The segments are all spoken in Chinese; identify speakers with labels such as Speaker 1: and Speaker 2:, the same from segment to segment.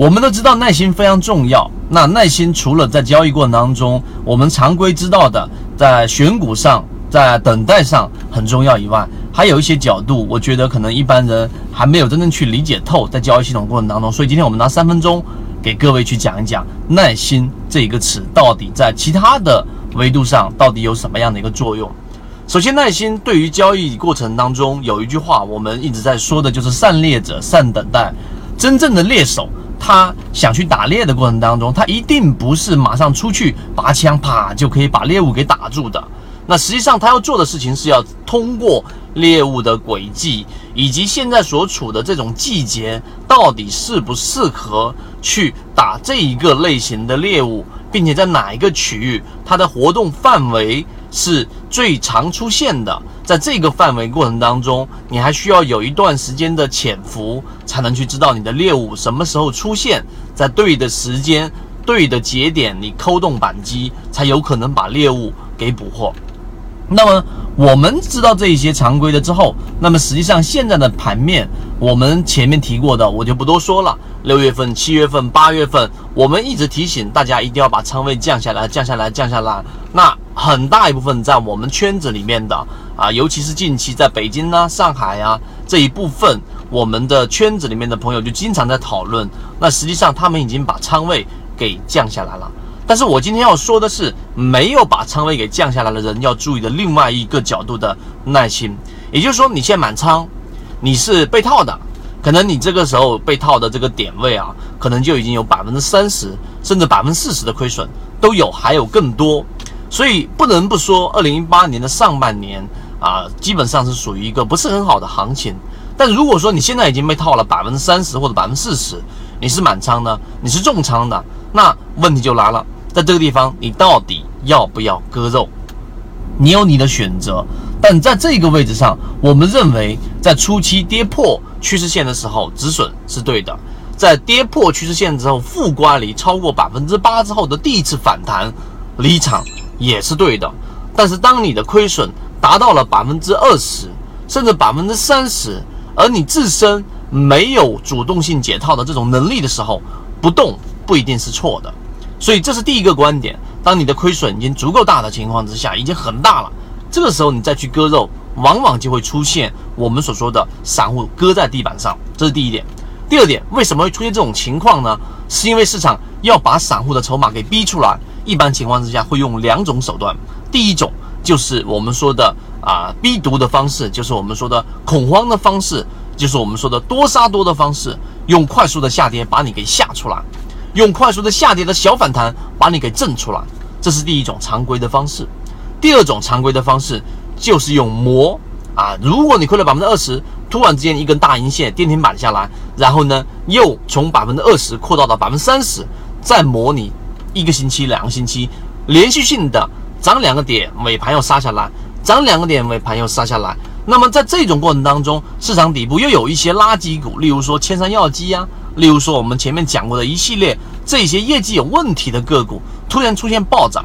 Speaker 1: 我们都知道耐心非常重要。那耐心除了在交易过程当中，我们常规知道的，在选股上，在等待上很重要以外，还有一些角度，我觉得可能一般人还没有真正去理解透，在交易系统过程当中。所以今天我们拿三分钟给各位去讲一讲耐心这一个词到底在其他的维度上到底有什么样的一个作用。首先，耐心对于交易过程当中有一句话，我们一直在说的就是善猎者善等待。真正的猎手，他想去打猎的过程当中，他一定不是马上出去拔枪，啪就可以把猎物给打住的。那实际上他要做的事情是要通过猎物的轨迹，以及现在所处的这种季节，到底适不适合去打这一个类型的猎物，并且在哪一个区域，它的活动范围是最常出现的。在这个范围过程当中，你还需要有一段时间的潜伏，才能去知道你的猎物什么时候出现在对的时间、对的节点，你扣动扳机，才有可能把猎物给捕获。那么我们知道这一些常规的之后，那么实际上现在的盘面，我们前面提过的，我就不多说了。六月份、七月份、八月份，我们一直提醒大家一定要把仓位降下来、降下来、降下来。那很大一部分在我们圈子里面的。啊，尤其是近期在北京呢、上海呀这一部分，我们的圈子里面的朋友就经常在讨论。那实际上他们已经把仓位给降下来了。但是我今天要说的是，没有把仓位给降下来的人要注意的另外一个角度的耐心。也就是说，你现在满仓，你是被套的，可能你这个时候被套的这个点位啊，可能就已经有百分之三十甚至百分之四十的亏损都有，还有更多。所以不能不说，二零一八年的上半年。啊，基本上是属于一个不是很好的行情。但如果说你现在已经被套了百分之三十或者百分之四十，你是满仓的，你是重仓的，那问题就来了，在这个地方你到底要不要割肉？你有你的选择。但在这个位置上，我们认为在初期跌破趋势线的时候止损是对的，在跌破趋势线之后负乖离超过百分之八之后的第一次反弹离场也是对的。但是当你的亏损，达到了百分之二十，甚至百分之三十，而你自身没有主动性解套的这种能力的时候，不动不一定是错的。所以这是第一个观点。当你的亏损已经足够大的情况之下，已经很大了，这个时候你再去割肉，往往就会出现我们所说的散户割在地板上。这是第一点。第二点，为什么会出现这种情况呢？是因为市场要把散户的筹码给逼出来。一般情况之下会用两种手段。第一种。就是我们说的啊逼毒的方式，就是我们说的恐慌的方式，就是我们说的多杀多的方式，用快速的下跌把你给吓出来，用快速的下跌的小反弹把你给震出来，这是第一种常规的方式。第二种常规的方式就是用磨啊，如果你亏了百分之二十，突然之间一根大阴线跌停板下来，然后呢又从百分之二十扩大到百分之三十，再磨你一个星期、两个星期，连续性的。涨两个点，尾盘又杀下来；涨两个点，尾盘又杀下来。那么在这种过程当中，市场底部又有一些垃圾股，例如说千山药机啊，例如说我们前面讲过的一系列这些业绩有问题的个股，突然出现暴涨，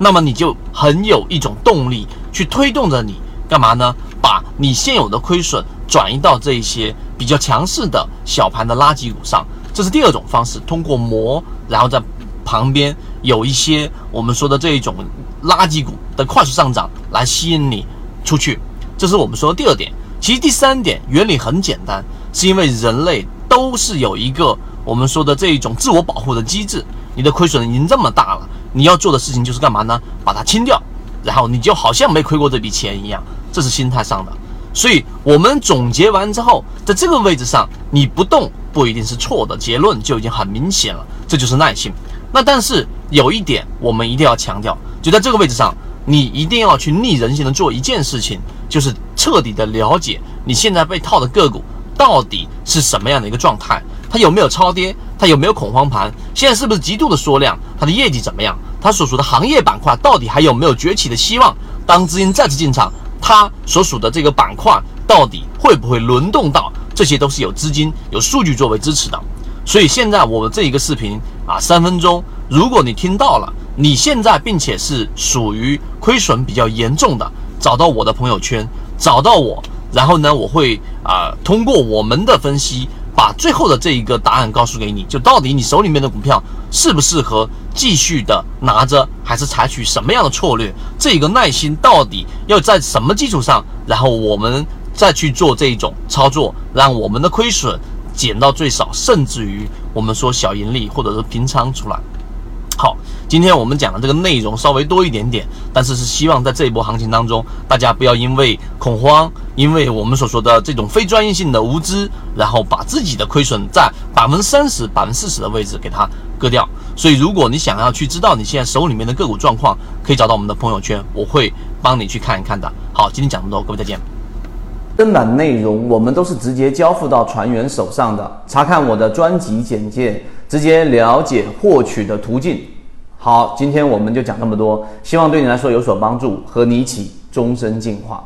Speaker 1: 那么你就很有一种动力去推动着你干嘛呢？把你现有的亏损转移到这些比较强势的小盘的垃圾股上。这是第二种方式，通过磨，然后再旁边有一些我们说的这一种。垃圾股的快速上涨来吸引你出去，这是我们说的第二点。其实第三点原理很简单，是因为人类都是有一个我们说的这一种自我保护的机制。你的亏损已经这么大了，你要做的事情就是干嘛呢？把它清掉，然后你就好像没亏过这笔钱一样。这是心态上的。所以我们总结完之后，在这个位置上你不动不一定是错的，结论就已经很明显了。这就是耐心。那但是有一点我们一定要强调。就在这个位置上，你一定要去逆人性的做一件事情，就是彻底的了解你现在被套的个股到底是什么样的一个状态，它有没有超跌，它有没有恐慌盘，现在是不是极度的缩量，它的业绩怎么样，它所属的行业板块到底还有没有崛起的希望？当资金再次进场，它所属的这个板块到底会不会轮动到？这些都是有资金、有数据作为支持的。所以现在我们这一个视频啊，三分钟，如果你听到了。你现在并且是属于亏损比较严重的，找到我的朋友圈，找到我，然后呢，我会啊通过我们的分析把最后的这一个答案告诉给你，就到底你手里面的股票适不适合继续的拿着，还是采取什么样的策略？这个耐心到底要在什么基础上？然后我们再去做这一种操作，让我们的亏损减到最少，甚至于我们说小盈利或者是平仓出来。好，今天我们讲的这个内容稍微多一点点，但是是希望在这一波行情当中，大家不要因为恐慌，因为我们所说的这种非专业性的无知，然后把自己的亏损在百分之三十、百分之四十的位置给它割掉。所以，如果你想要去知道你现在手里面的个股状况，可以找到我们的朋友圈，我会帮你去看一看的。好，今天讲这么多，各位再见。
Speaker 2: 正版内容我们都是直接交付到船员手上的，查看我的专辑简介，直接了解获取的途径。好，今天我们就讲这么多，希望对你来说有所帮助，和你一起终身进化。